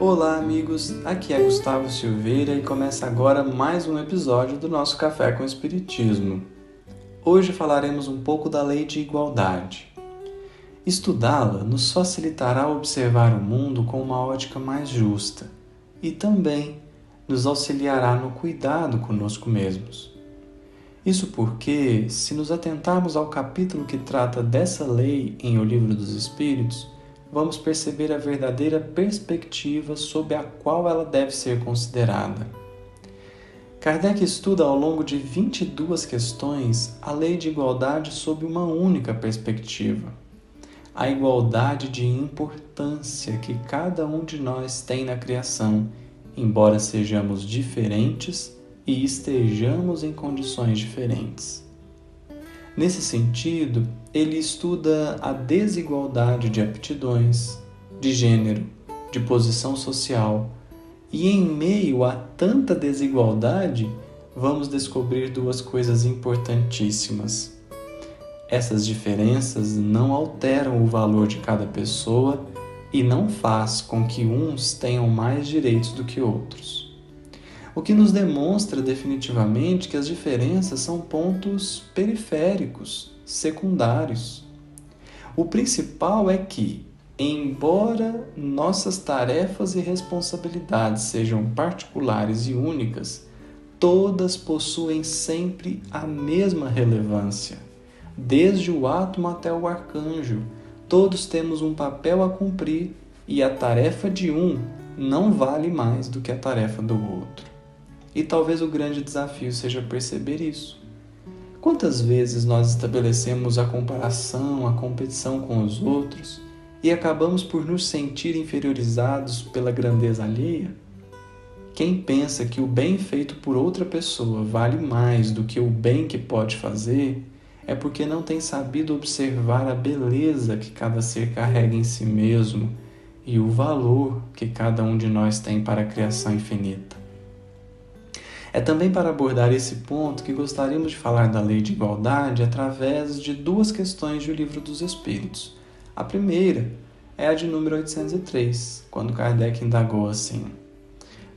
Olá, amigos. Aqui é Gustavo Silveira e começa agora mais um episódio do nosso Café com Espiritismo. Hoje falaremos um pouco da lei de igualdade. Estudá-la nos facilitará observar o mundo com uma ótica mais justa e também nos auxiliará no cuidado conosco mesmos. Isso porque, se nos atentarmos ao capítulo que trata dessa lei em O Livro dos Espíritos, vamos perceber a verdadeira perspectiva sob a qual ela deve ser considerada. Kardec estuda ao longo de 22 questões a lei de igualdade sob uma única perspectiva. A igualdade de importância que cada um de nós tem na criação, embora sejamos diferentes e estejamos em condições diferentes. Nesse sentido, ele estuda a desigualdade de aptidões, de gênero, de posição social, e em meio a tanta desigualdade, vamos descobrir duas coisas importantíssimas. Essas diferenças não alteram o valor de cada pessoa e não faz com que uns tenham mais direitos do que outros o que nos demonstra definitivamente que as diferenças são pontos periféricos, secundários. O principal é que, embora nossas tarefas e responsabilidades sejam particulares e únicas, todas possuem sempre a mesma relevância. Desde o átomo até o arcanjo, todos temos um papel a cumprir e a tarefa de um não vale mais do que a tarefa do outro. E talvez o grande desafio seja perceber isso. Quantas vezes nós estabelecemos a comparação, a competição com os outros e acabamos por nos sentir inferiorizados pela grandeza alheia? Quem pensa que o bem feito por outra pessoa vale mais do que o bem que pode fazer é porque não tem sabido observar a beleza que cada ser carrega em si mesmo e o valor que cada um de nós tem para a criação infinita. É também para abordar esse ponto que gostaríamos de falar da lei de igualdade através de duas questões do Livro dos Espíritos. A primeira é a de número 803, quando Kardec indagou assim: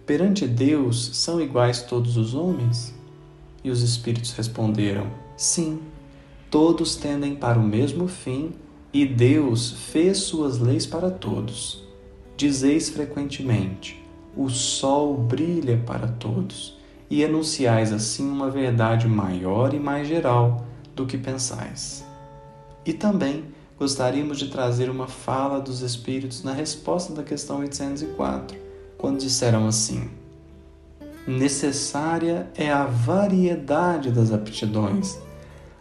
Perante Deus são iguais todos os homens? E os espíritos responderam: Sim, todos tendem para o mesmo fim e Deus fez suas leis para todos. Dizeis frequentemente: O sol brilha para todos e enunciais assim uma verdade maior e mais geral do que pensais. E também gostaríamos de trazer uma fala dos Espíritos na resposta da questão 804, quando disseram assim: Necessária é a variedade das aptidões,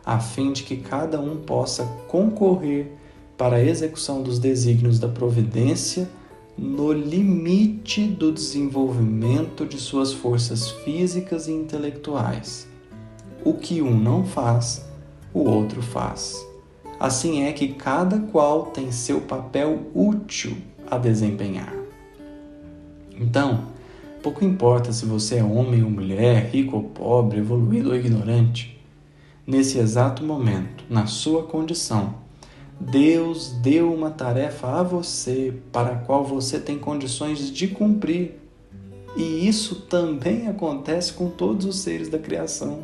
a fim de que cada um possa concorrer para a execução dos desígnios da providência no limite do desenvolvimento de suas forças físicas e intelectuais. O que um não faz, o outro faz. Assim é que cada qual tem seu papel útil a desempenhar. Então, pouco importa se você é homem ou mulher, rico ou pobre, evoluído ou ignorante. Nesse exato momento, na sua condição, Deus deu uma tarefa a você para a qual você tem condições de cumprir. E isso também acontece com todos os seres da criação.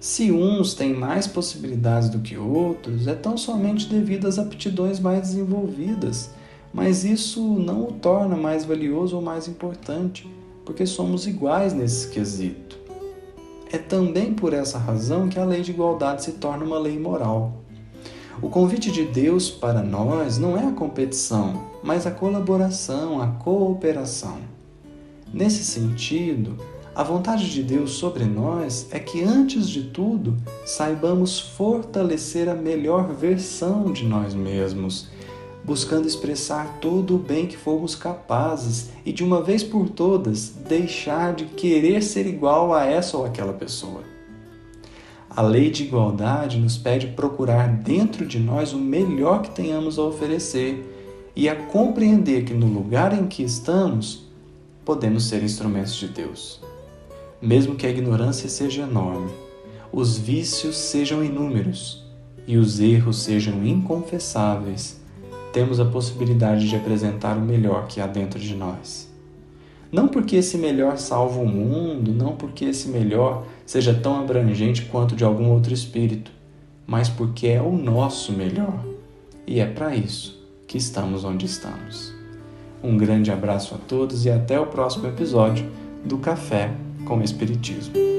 Se uns têm mais possibilidades do que outros, é tão somente devido às aptidões mais desenvolvidas, mas isso não o torna mais valioso ou mais importante, porque somos iguais nesse quesito. É também por essa razão que a lei de igualdade se torna uma lei moral. O convite de Deus para nós não é a competição, mas a colaboração, a cooperação. Nesse sentido, a vontade de Deus sobre nós é que, antes de tudo, saibamos fortalecer a melhor versão de nós mesmos, buscando expressar todo o bem que formos capazes e, de uma vez por todas, deixar de querer ser igual a essa ou aquela pessoa. A lei de igualdade nos pede procurar dentro de nós o melhor que tenhamos a oferecer e a compreender que no lugar em que estamos, podemos ser instrumentos de Deus. Mesmo que a ignorância seja enorme, os vícios sejam inúmeros e os erros sejam inconfessáveis, temos a possibilidade de apresentar o melhor que há dentro de nós. Não porque esse melhor salva o mundo, não porque esse melhor seja tão abrangente quanto de algum outro espírito, mas porque é o nosso melhor. E é para isso que estamos onde estamos. Um grande abraço a todos e até o próximo episódio do Café com Espiritismo.